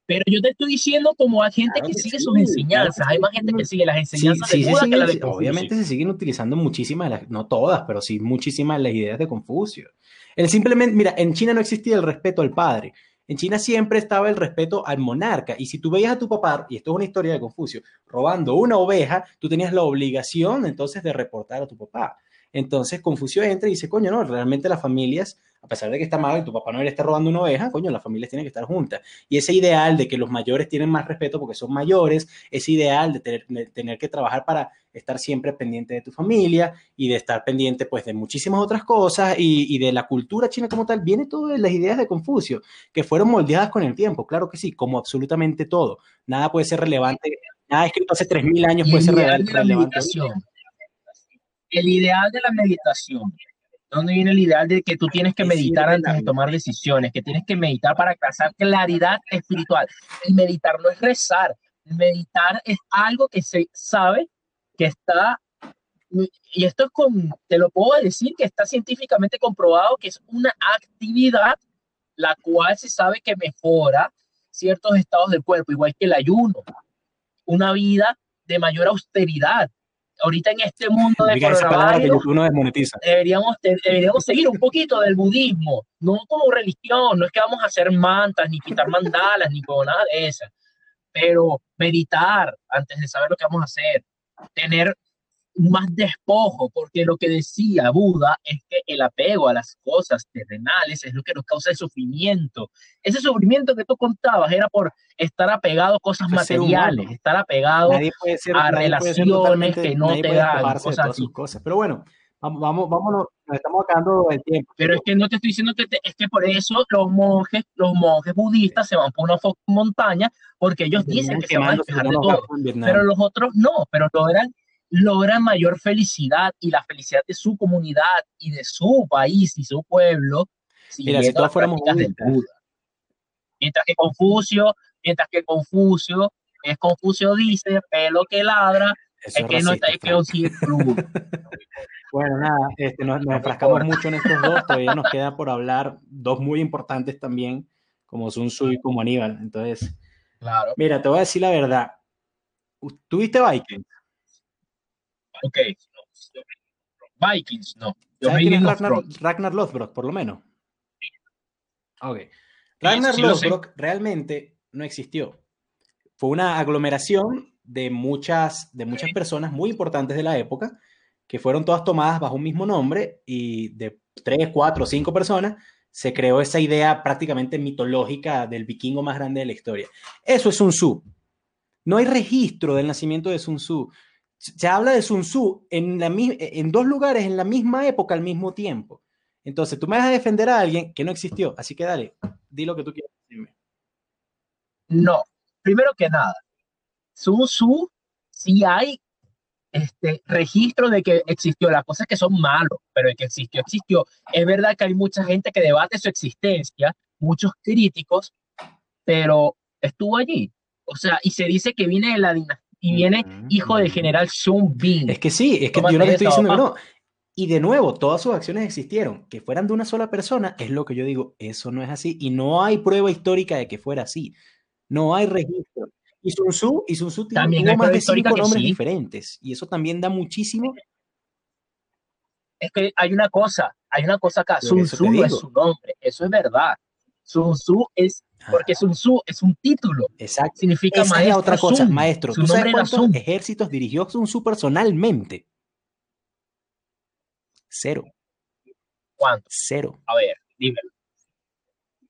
Pero yo te estoy diciendo como hay gente que, sigue sus enseñanzas, hay más gente que sigue las enseñanzas de Buda que las de Obviamente se siguen utilizando muchísimas, no todas, pero sí muchísimas las ideas de Confucio. El simplemente, mira, en China no existía el respeto al padre. En China siempre estaba el respeto al monarca. Y si tú veías a tu papá, y esto es una historia de Confucio, robando una oveja, tú tenías la obligación entonces de reportar a tu papá. Entonces Confucio entra y dice, coño, no, realmente las familias, a pesar de que está mal y tu papá no le esté robando una oveja, coño, las familias tienen que estar juntas. Y ese ideal de que los mayores tienen más respeto porque son mayores, ese ideal de tener, que trabajar para estar siempre pendiente de tu familia y de estar pendiente pues de muchísimas otras cosas y, de la cultura china como tal, viene todo de las ideas de Confucio, que fueron moldeadas con el tiempo, claro que sí, como absolutamente todo. Nada puede ser relevante, nada escrito hace 3.000 años puede ser relevante el ideal de la meditación. ¿Dónde viene el ideal de que tú tienes que meditar antes de tomar decisiones? Que tienes que meditar para alcanzar claridad espiritual. Y meditar no es rezar. Meditar es algo que se sabe que está, y esto es con, te lo puedo decir, que está científicamente comprobado que es una actividad la cual se sabe que mejora ciertos estados del cuerpo, igual que el ayuno. Una vida de mayor austeridad, ahorita en este mundo de deberíamos, deberíamos seguir un poquito del budismo, no como religión, no es que vamos a hacer mantas, ni quitar mandalas, ni con nada de eso, pero meditar antes de saber lo que vamos a hacer, tener más despojo, porque lo que decía Buda es que el apego a las cosas terrenales es lo que nos causa el sufrimiento. Ese sufrimiento que tú contabas era por estar apegado a cosas materiales, estar apegado a relaciones que no te dan cosas Cosas. Pero bueno, vamos, vámonos, nos estamos acabando el tiempo. Pero es que no te estoy diciendo que es que por eso los monjes, los monjes budistas se van por una montaña porque ellos dicen que se van a despejar de todo. Pero los otros no, pero eran logran mayor felicidad y la felicidad de su comunidad y de su país y su pueblo. Mira, si todos fuéramos Mientras que Confucio, mientras que Confucio, es Confucio dice, pelo que ladra, es, que no está que Bueno, nada, este, nos, nos enfrascamos mucho en estos dos, todavía nos queda por hablar dos muy importantes también, como Sun Tzu y como Aníbal. Entonces, claro. mira, te voy a decir la verdad. ¿Tuviste Vikings? Ok. Vikings, no. Ragnar, Ragnar Lothbrok, por lo menos? Ok. Ragnar Lothbrok realmente no existió. fue una aglomeración de muchas, de muchas personas muy importantes de la época que fueron todas tomadas bajo un mismo nombre y de tres, cuatro, cinco personas se creó esa idea prácticamente mitológica del vikingo más grande de la historia. Eso es Sun Tzu. No hay registro del nacimiento de Sun Tzu. Se habla de Sun Tzu en, dos lugares en la misma época al mismo tiempo. Entonces, tú me vas a defender a alguien que no existió. Así que dale, di lo que tú quieras decirme. No, primero que nada, Sun Tzu sí hay este registro de que existió. Las cosas que son malos, pero de que existió, existió. Es verdad que hay mucha gente que debate su existencia, muchos críticos, pero estuvo allí. O sea, y se dice que viene de la dinastía y viene hijo del general Sun Bin. Es que sí, es que yo no estoy diciendo que no. Y de nuevo, todas sus acciones existieron. Que fueran de una sola persona es lo que yo digo, eso no es así. Y no hay prueba histórica de que fuera así. No hay registro. Y Sun Tzu, y Sun Tzu tiene más de cinco nombres diferentes. Y eso también da muchísimo. Es que hay una cosa, hay una cosa acá. Sun Tzu no es su nombre, eso es verdad. Sun Tzu es, porque Sun Tzu es un título. Exacto. Significa Esa maestro. Es otra cosa, maestro. ¿Tú sabes cuántos ejércitos dirigió Sun Tzu personalmente? Cero. ¿Cuánto? Cero. A ver, dímelo.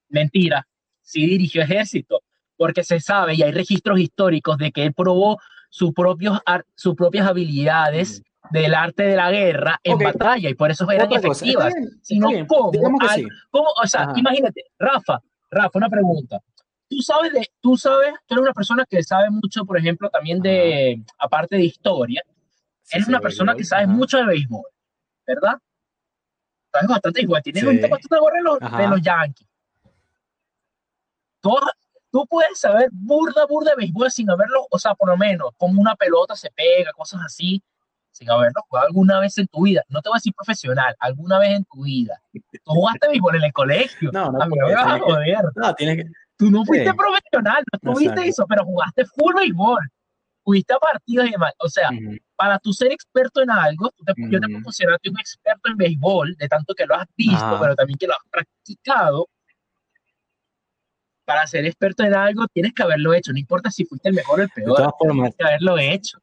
Mentira. Sí dirigió ejército porque se sabe y hay registros históricos de que él probó sus, propios, sus propias habilidades del arte de la guerra en batalla y por eso eran efectivas. Sino cómo, o sea, imagínate, Rafa, Rafa, una pregunta. Tú sabes, de, tú sabes, tú eres una persona que sabe mucho, por ejemplo, también de, aparte de historia, eres una persona que sabe mucho de béisbol, ¿verdad? Sabes bastante igual, tienes un tema de los, de los Yankees. Todas, Tú puedes saber burda, burda de béisbol sin haberlo, o sea, por lo menos, como una pelota se pega, cosas así, sin haberlo jugado alguna vez en tu vida. No te voy a decir profesional, alguna vez en tu vida. Tú jugaste béisbol en el colegio. No, no, a mí me vas a joder. No, tienes que... Tú no fuiste profesional, no tuviste eso, pero jugaste full béisbol. Fuiste a partidos y demás. O sea, para tú ser experto en algo, tú te, yo te puedo un experto en béisbol, de tanto que lo has visto, pero también que lo has practicado para ser experto en algo tienes que haberlo hecho, no importa si fuiste el mejor o el peor, tienes que haberlo hecho.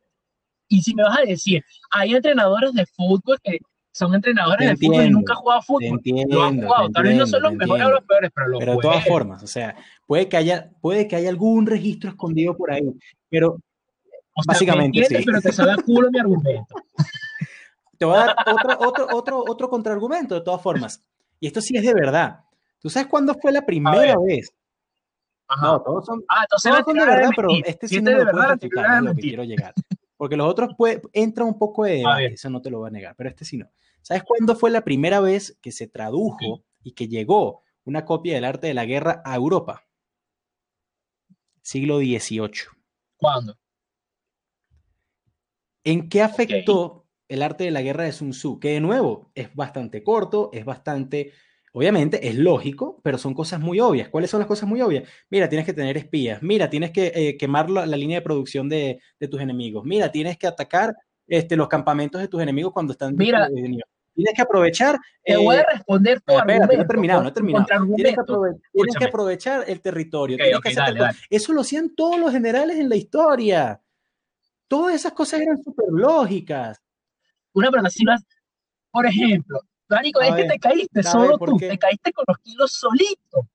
Y si me vas a decir, hay entrenadores de fútbol que son entrenadores de fútbol y nunca han jugado fútbol. Entiendo, han jugado, tal vez no son los mejores o los peores, pero los Pero de todas formas, o sea, puede que haya, puede que haya algún registro escondido por ahí, pero básicamente sí. Pero te sale culo mi argumento. Te voy a dar otro, otro, otro, otro contraargumento de todas formas. Y esto sí es de verdad. ¿Tú sabes cuándo fue la primera vez no, todos son, ah, entonces todos son de verdad, pero este sí no lo puedo refutar, es lo que quiero llegar. Porque los otros puede, entra un poco de debate, eso no te lo voy a negar, pero este sí no. ¿Sabes cuándo fue la primera vez que se tradujo y que llegó una copia del arte de la guerra a Europa? Siglo XVIII. ¿Cuándo? ¿En qué afectó el arte de la guerra de Sun Tzu? Que de nuevo es bastante corto, es bastante Obviamente es lógico, pero son cosas muy obvias. ¿Cuáles son las cosas muy obvias? Mira, tienes que tener espías. Mira, tienes que eh, quemar la, línea de producción de, tus enemigos. Mira, tienes que atacar este, los campamentos de tus enemigos cuando están. Mira, tienes que aprovechar. Te voy a eh, responder tu espérate, no he terminado, no he terminado. Tienes que, aprovechar el territorio. Eso lo hacían todos los generales en la historia. Todas esas cosas eran súper lógicas. Una si por ejemplo, Marico, es que te caíste solo tú, te caíste con los kilos solito.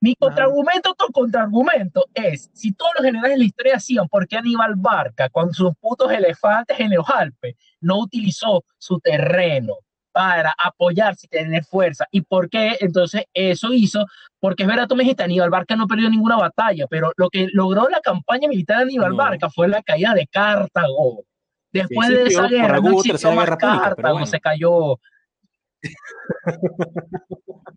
Mi contraargumento, tu contraargumento es, si todos los generales de la historia hacían, ¿por qué Aníbal Barca, con sus putos elefantes en los Alpes, no utilizó su terreno para apoyarse y tener fuerza? ¿Y por qué entonces eso hizo? Porque es verdad, tú me dijiste, Aníbal Barca no perdió ninguna batalla, pero lo que logró la campaña militar de Aníbal Barca fue la caída de Cartago. Después de esa guerra, no existió más Cartago, se cayó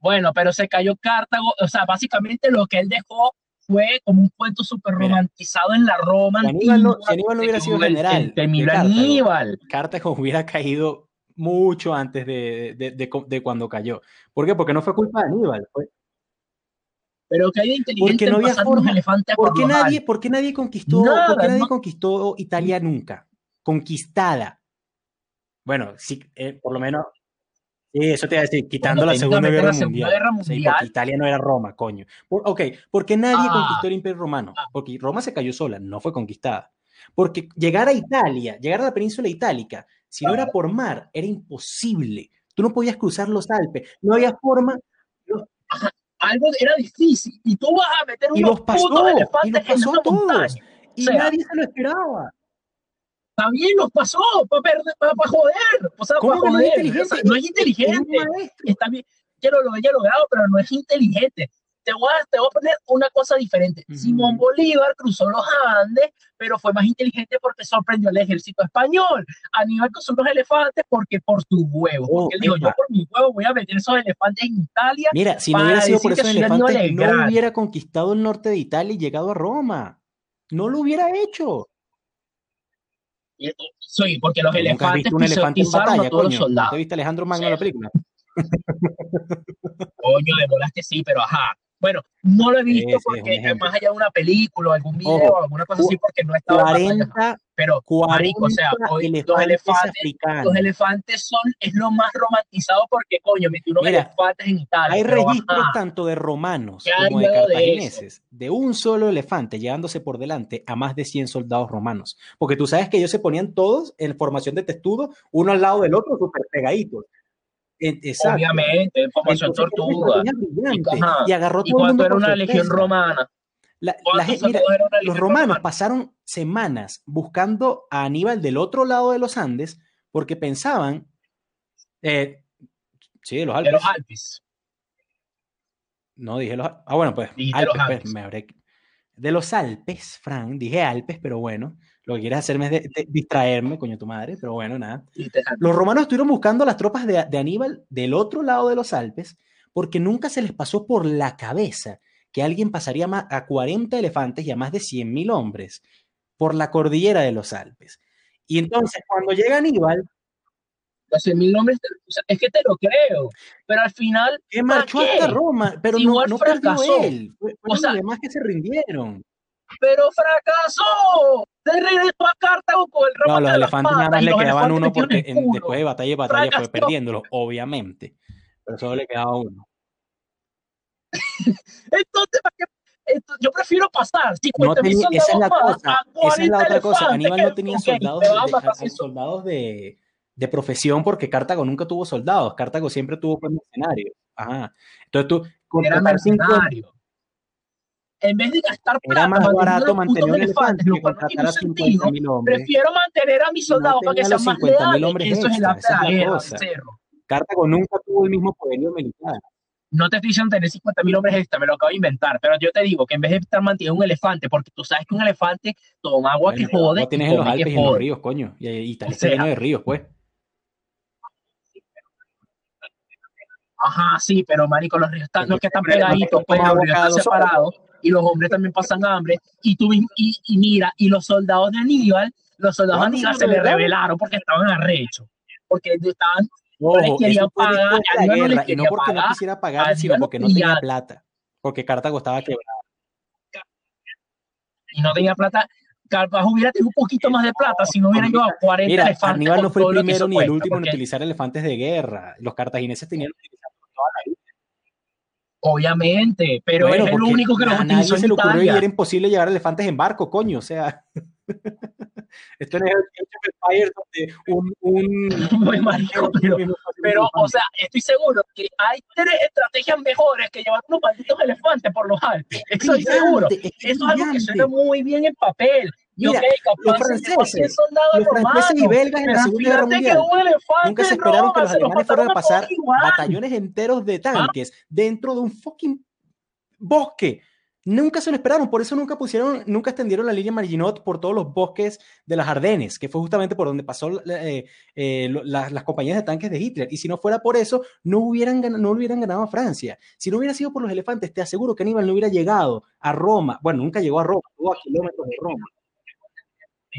bueno, pero se cayó Cartago, o sea, básicamente lo que él dejó fue como un cuento súper romantizado en la Roma. Si Aníbal no, hubiera sido general, de Aníbal. Cartago hubiera caído mucho antes de, de, cuando cayó. ¿Por qué? Porque no fue culpa de Aníbal. Pero que hay inteligente porque no había forma. ¿Por qué nadie, ¿por qué nadie conquistó, nadie conquistó Italia nunca? Conquistada. Bueno, sí, eh, por lo menos Sí, eso te iba a decir, quitando la Segunda Guerra la Segunda Mundial. Guerra Sí, porque Mundial. Italia no era Roma, coño. Por- ok, ¿por qué nadie Ah. conquistó el Imperio Romano? Ah. Porque Roma se cayó sola, no fue conquistada. Porque llegar a Italia, llegar a la península itálica, si no era por mar, era imposible. Tú no podías cruzar los Alpes, no había forma. Algo era difícil. Y tú vas a meter Y unos los pasó, putos y elefantes los en pasó una a todos. montaña. Y O sea, nadie se lo esperaba. También los pasó para perder, para, joder. O sea, ¿Cómo para que no es joder. inteligente? O sea, no es inteligente. maestro. Está bien. Que lo, haya logrado, pero no es inteligente. Te voy, a, te voy a poner una cosa diferente. Simón Bolívar cruzó los Andes, pero fue más inteligente porque sorprendió al ejército español. Aníbal cruzó los elefantes porque por sus huevos. Oh, Porque él dijo, epa. yo por mis huevos voy a meter esos elefantes en Italia. Mira, si no hubiera sido por esos elefantes, el no hubiera conquistado el norte de Italia y llegado a Roma. No lo hubiera hecho. Sí, porque los ¿Tú nunca has elefantes visto un elefante en batalla, a todos los coño? ¿No soldados. te viste Alejandro Magno en la película? Coño, de bolas que sí, pero ajá. Bueno, no lo he visto Sí, es porque ejemplo. más allá de una película o algún video Ojo, o alguna cosa así, porque no estaba en batalla. 40, Pero, 40 marico, o sea, hoy los elefantes elefantes, africanos. los elefantes son, es lo más romantizado porque, coño, metí unos Mira, elefantes en Italia. Hay registros ajá, tanto de romanos ¿Qué hay como de luego de cartagineses, de, un solo elefante llevándose por delante a más de 100 soldados romanos. Porque tú sabes que ellos se ponían todos en formación de testudo, uno al lado del otro, súper pegaditos. Exacto. obviamente, en formación Entonces, tortuga. Y, y agarró ¿Y todo el cuánto mundo era una legión romana? La- la ¿Cuántos gente- mira, soldados era una los romanos romana? pasaron semanas buscando a Aníbal del otro lado de los Andes porque pensaban, eh, sí, de los De Alpes. los Alpes. No dije los, ah, bueno, pues Alpes, los pues, Alpes. me habré- de los Alpes, Fran, dije Alpes, pero bueno, lo que quieres hacerme es de- de distraerme, coño tu madre, pero bueno, nada. Los romanos estuvieron buscando a las tropas de, de Aníbal del otro lado de los Alpes porque nunca se les pasó por la cabeza que alguien pasaría a 40 elefantes y a más de 100.000 hombres por la cordillera de los Alpes. Y entonces, cuando llega Aníbal, Los 100.000 nombres, te- o sea, es que te lo creo, pero al final, que marchó qué? hasta Roma, pero no, perdió él, fue- fueron sea, los demás que se rindieron. Pero fracasó. De regreso a Cartago con el ramo No, los elefantes nada más le quedaban uno porque en- después de batalla y batalla fue Fracasó. perdiéndolo, obviamente. Pero solo le quedaba uno. Entonces, ¿para qué? Yo prefiero pasar No 50 mil tenía- esa es la soldados más cosa, a esa es la 40 otra cosa. Aníbal no tenía soldados, de, soldados de, de profesión porque Cartago nunca tuvo soldados. Cartago siempre tuvo pues, mercenarios. Ajá. Entonces tú Era contratar cinco- mercenario. En vez de gastar plata era más barato mantener un elefante elefantes, que lo cual no tiene contratar a un 50 sentido, mil hombres. prefiero mantener a mis No soldados para que sean más 50.000 leales. Eso es la guerra, cerro. Cartago nunca tuvo el mismo poderío militar. No te estoy diciendo tener 50 mil hombres extra, me lo acabo de inventar, pero yo te digo que en vez de estar manteniendo un elefante, porque tú sabes que un elefante toma agua Bueno, que jode, lo tienes en los Alpes y en los ríos, coño. Y, y está lleno de ríos, pues. Ajá, sí, pero marico, los ríos están, los que están pegaditos, pues los ríos están separados y los hombres también pasan hambre. Y tú y, y mira, y los soldados de Aníbal, los soldados de ¿Cuándo se Aníbal se le rebelaron? porque estaban arrechos. Porque estaban, Ojo, les querían pagar, la no les y no porque no quisiera pagar, sino no porque no tenía plata. Porque Cartago estaba quebrado. y no tenía plata. Capaz hubiera tenido un poquito más de plata si no hubiera llevado 40 Mira, elefantes. Aníbal no fue el que primero ni el último en utilizar elefantes de guerra. Los cartagineses tenían Obviamente, pero Bueno, es el único que los a utilizó nadie en se le ocurrió y era imposible llevar elefantes en barco, coño. O sea, esto no es el donde un, un, Muy marico, pero- Pero, o sea, estoy seguro que hay tres estrategias mejores que llevar unos malditos elefantes por los Alpes. Estoy seguro. es Eso es algo que suena muy bien en papel. Mira, los se llevó a 100 franceses, los franceses y belgas en la Segunda Guerra Mundial nunca se esperaron que los alemanes fueran a pasar batallones enteros de tanques dentro de un fucking bosque. Nunca se lo esperaron, por eso nunca pusieron, nunca extendieron la línea Maginot por todos los bosques de las Ardenes, que fue justamente por donde pasó eh, eh, las compañías de tanques de Hitler. Y si no fuera por eso, no hubieran, no hubieran ganado a Francia. Si no hubiera sido por los elefantes, te aseguro que Aníbal no hubiera llegado a Roma. Bueno, nunca llegó a Roma, estuvo a kilómetros de Roma.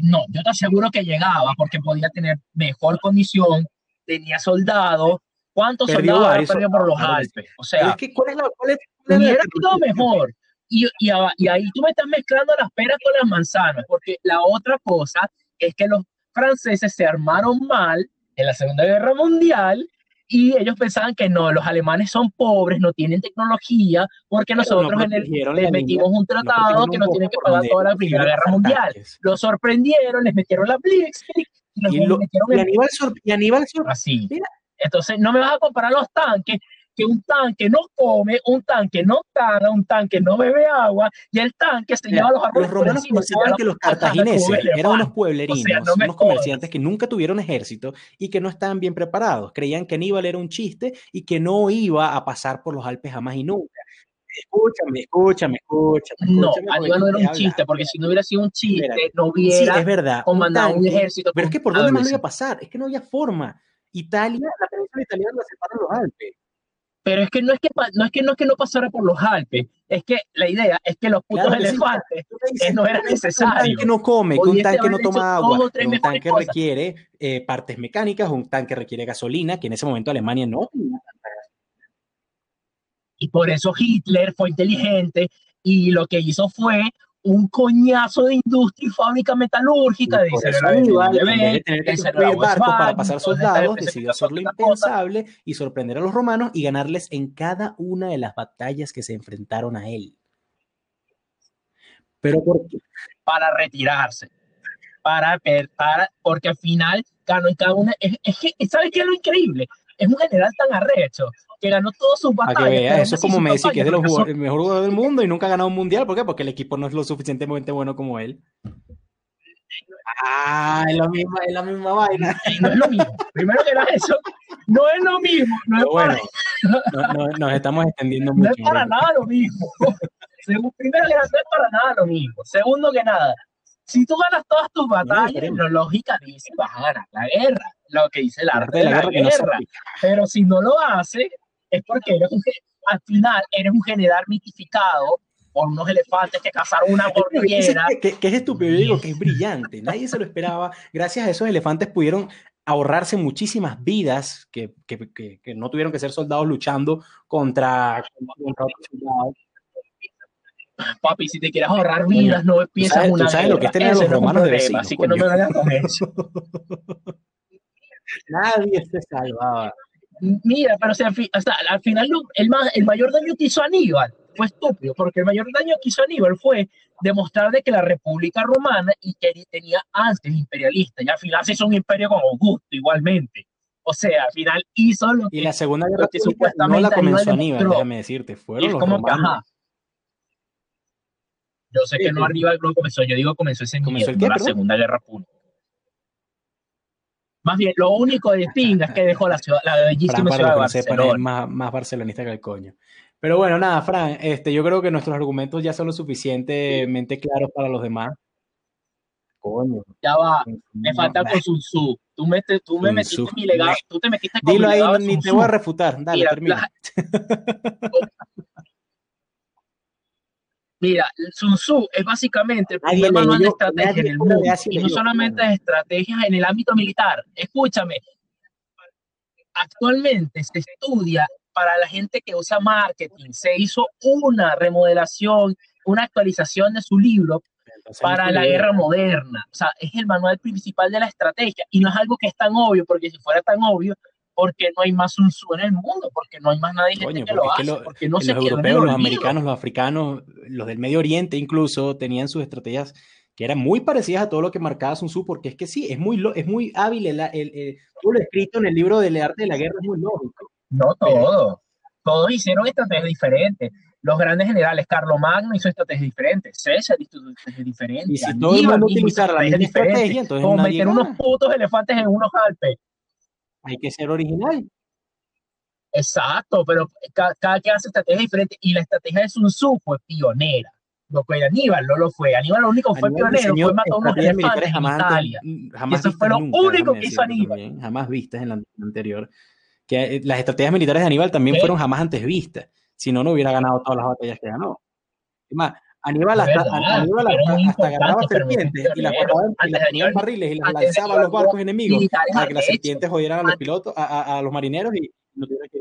No, yo te aseguro que llegaba porque podía tener mejor condición, tenía soldados. ¿Cuántos Perdió soldados varios perdió por los Alpes? O sea, es que, ¿cuál es la, cuál es- cuál es la hubiera quedado alternativa? mejor. Y, y, y ahí tú me estás mezclando las peras con las manzanas, porque la otra cosa es que los franceses se armaron mal en la Segunda Guerra Mundial y ellos pensaban que no, los alemanes son pobres, no tienen tecnología, porque nosotros en el, les metimos un tratado que nos tienen que pagar toda la Primera Guerra Mundial. Los sorprendieron, les metieron la Blitzkrieg y, y, lo, metieron y Aníbal, y Aníbal Así. Entonces, no me vas a comparar los tanques que un tanque no come, un tanque no caga, un tanque no bebe agua y el tanque se lleva los árboles. Los romanos consideraban que los cartagineses eran unos pueblerinos, unos comerciantes que nunca tuvieron ejército y que no estaban bien preparados. Creían que Aníbal era un chiste y que no iba a pasar por los Alpes jamás y nunca. Escúchame, escúchame, escúchame. No, Aníbal no era un chiste, porque si no hubiera sido un chiste, no hubiera sí, es verdad, comandado un, un ejército. Pero es que por dónde más iba a pasar, es que no había forma. Italia, la península italiana la separan los Alpes. Pero es que no es que no es que no es que no pasara por los Alpes, es que la idea es que los putos claro, elefantes no era necesario. Un tanque no come, que un tanque no toma agua, un tanque cosas. requiere eh, partes mecánicas, un tanque requiere gasolina, que en ese momento Alemania no tenía Y por eso Hitler fue inteligente y lo que hizo fue un coñazo de industria y fábrica metalúrgica. Y dice, Aníbal, en vez de tener que construir barcos para pasar soldados, decidió hacer lo impensable y sorprender a los romanos y ganarles en cada una de las batallas que se enfrentaron a él. Pero ¿por qué? Para retirarse. Para, para, porque al final ganó en cada una. Es, es que, ¿sabes qué es lo increíble? Es un general tan arrecho que ganó todos sus batallas. Que vea, eso es como Messi, que es de los el mejor jugador del mundo y nunca ha ganado un mundial. ¿Por qué? Porque el equipo no es lo suficientemente bueno como él. Ah, es, lo mismo, es la misma vaina. No es lo mismo. Primero que era eso, no es lo mismo. No es bueno, para... no, no, nos estamos extendiendo mucho. No es para nada lo mismo. Primero que nada, no es para nada lo mismo. Segundo que nada, si tú ganas todas tus batallas, no, lógica dice vas a ganar la guerra. Lo que dice el arte de la, guerra. guerra. Pero si no lo haces, es porque eres un, al final eres un general mitificado por unos elefantes que cazaron una cordillera. Que, que, es estúpido, yo digo que es brillante, nadie se lo esperaba. Gracias a esos elefantes pudieron ahorrarse muchísimas vidas que, que, que no tuvieron que ser soldados luchando contra, contra otros soldados. Papi, si te quieres ahorrar vidas, no empiezas una ¿tú sabes lo que es tener los romanos de vecino, así que no me vayas con eso. Nadie se salvaba. Mira, pero o sea, hasta al final el, el mayor daño que hizo Aníbal fue estúpido, porque el mayor daño que hizo Aníbal fue demostrar de que la República Romana y que tenía antes imperialistas, y al final se hizo un imperio con Augusto igualmente. O sea, al final hizo lo que... Y la Segunda Guerra que supuestamente no la comenzó Aníbal, Aníbal déjame decirte, fueron los romanos. Que, ajá, yo sé que no arriba no comenzó, yo digo comenzó ese ¿Comenzó miedo, la Segunda Guerra Púnica. Más bien, lo único de pinga es que dejó la, ciudad, la bellísima ciudad de Barcelona. Es más, más barcelonista que el coño. Pero bueno, nada, Fran, este, yo creo que nuestros argumentos ya son lo suficientemente claros para los demás. Coño. Ya va, me falta con Sun Tzu. Tú me, tú me metiste mi legado, tú te metiste con Dilo ahí, ni te voy a refutar. Dale, Mira, termina. Mira, Sun Tzu es básicamente el primer manual de estrategia en el mundo. Y no solamente de estrategias en el ámbito militar. Escúchame, actualmente se estudia para la gente que usa marketing. Se hizo una remodelación, una actualización de su libro para la guerra moderna. O sea, es el manual principal de la estrategia. Y no es algo que es tan obvio, porque si fuera tan obvio, porque no hay más un su en el mundo, porque no hay más nadie Coño, que lo hace, lo, porque no los europeos, los americanos, los africanos, los del Medio Oriente incluso tenían sus estrategias que eran muy parecidas a todo lo que marcaba Sun Tzu, porque es que sí, es muy, es muy hábil, el, el, el, todo lo escrito en el libro del arte de la guerra es muy lógico. No todo, todos hicieron estrategias diferentes. Los grandes generales, Carlomagno hizo estrategias diferentes, César hizo estrategias diferentes. Y si todo el mundo utilizara la misma estrategia, entonces como meter unos putos elefantes en unos Alpes hay que ser original. Exacto, pero cada, cada quien hace estrategias diferentes y la estrategia de Sun Tzu fue pionera. Lo que Aníbal no lo fue. Aníbal lo único que fue pionero fue matar unos elefantes en Italia. Jamás y eso fue lo nunca, único que hizo Aníbal. También, jamás vistas en la anterior. Que eh, las estrategias militares de Aníbal también fueron jamás antes vistas. Si no, no hubiera ganado todas las batallas que ganó. Es más, Aníbal hasta, verdad, Aníbal hasta, hasta agarraba serpientes y las ponía en barriles y las lanzaba a los barcos enemigos para que las serpientes jodieran a los pilotos, a, a, a los marineros y no tuvieran que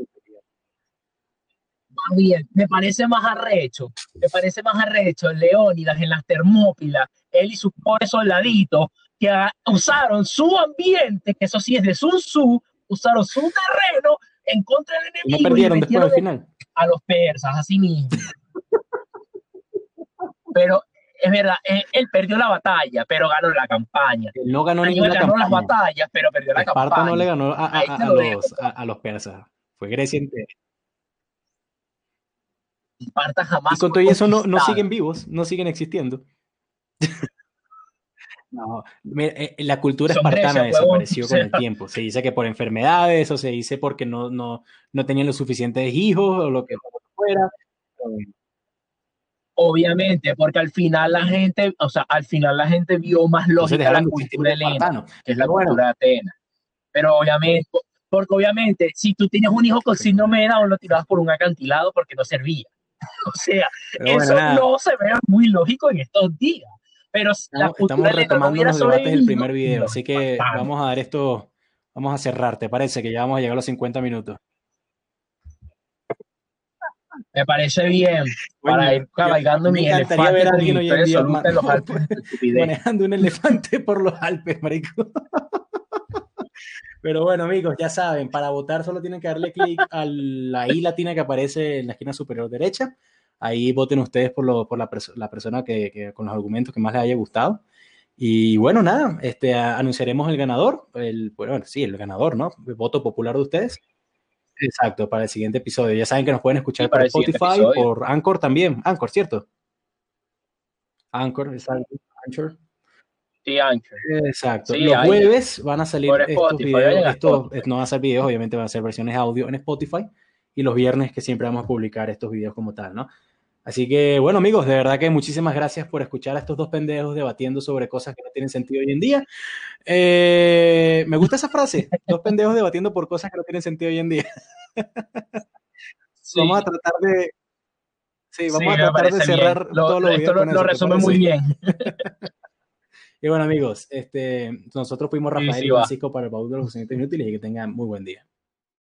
más bien, me parece más arrecho, me parece más arrecho Leónidas en las Termópilas, él y sus pobres soldaditos que usaron su ambiente, que eso sí es de Sun Tzu, usaron su terreno en contra del enemigo. No perdieron después al final. A los persas, así mismo. Pero es verdad, él, perdió la batalla, pero ganó la campaña. Él no ganó ninguna ganó las batallas, pero perdió la Esparta campaña. no le ganó a, a, a los, a, los, persas. Fue Grecia entera. Esparta jamás. Y con todo eso no, no siguen vivos, no siguen existiendo. No, eh, la cultura espartana desapareció con el tiempo. Se dice que por enfermedades o se dice porque no, no, no tenían los suficientes hijos o lo que fuera. Obviamente, porque al final la gente, o sea, al final la gente vio más lógica la cultura helena, que es la cultura de Atenas. Pero obviamente, porque obviamente, si tú tienes un hijo con síndrome de Down, lo tirabas por un acantilado porque no servía. O sea, eso no se ve muy lógico en estos días. Pero estamos, estamos retomando los debates del primer video, así que vamos a dar esto, vamos a cerrar, ¿te parece? Que ya vamos a llegar a los 50 minutos. Me parece bien para ir cabalgando mi elefante ver a alguien hoy en día manejando un elefante por los Alpes, marico. Pero bueno, amigos, ya saben, para votar solo tienen que darle clic a la I latina que aparece en la esquina superior derecha. Ahí voten ustedes por, lo, por la, la persona que, que, con los argumentos que más les haya gustado. Y bueno, nada, este, anunciaremos el ganador, el, bueno, sí, el ganador, ¿no? El voto popular de ustedes. Exacto, para el siguiente episodio. Ya saben que nos pueden escuchar por Spotify, por Anchor también. Anchor, ¿cierto? Anchor, exacto. Anchor. Sí, Anchor. Exacto. Los jueves van a salir estos videos. Estos, no van a ser videos, obviamente van a ser versiones audio en Spotify. Y los viernes que siempre vamos a publicar estos videos como tal, ¿no? Así que, bueno, amigos, de verdad que muchísimas gracias por escuchar a estos dos pendejos debatiendo sobre cosas que no tienen sentido hoy en día. Eh, me gusta esa frase, dos pendejos debatiendo por cosas que no tienen sentido hoy en día. Vamos a tratar de... Sí, vamos a tratar de cerrar todo lo, Esto lo, resume muy bien. y bueno, amigos, este, nosotros fuimos Rafael y Francisco para el baúl de los inútiles y que tengan muy buen día.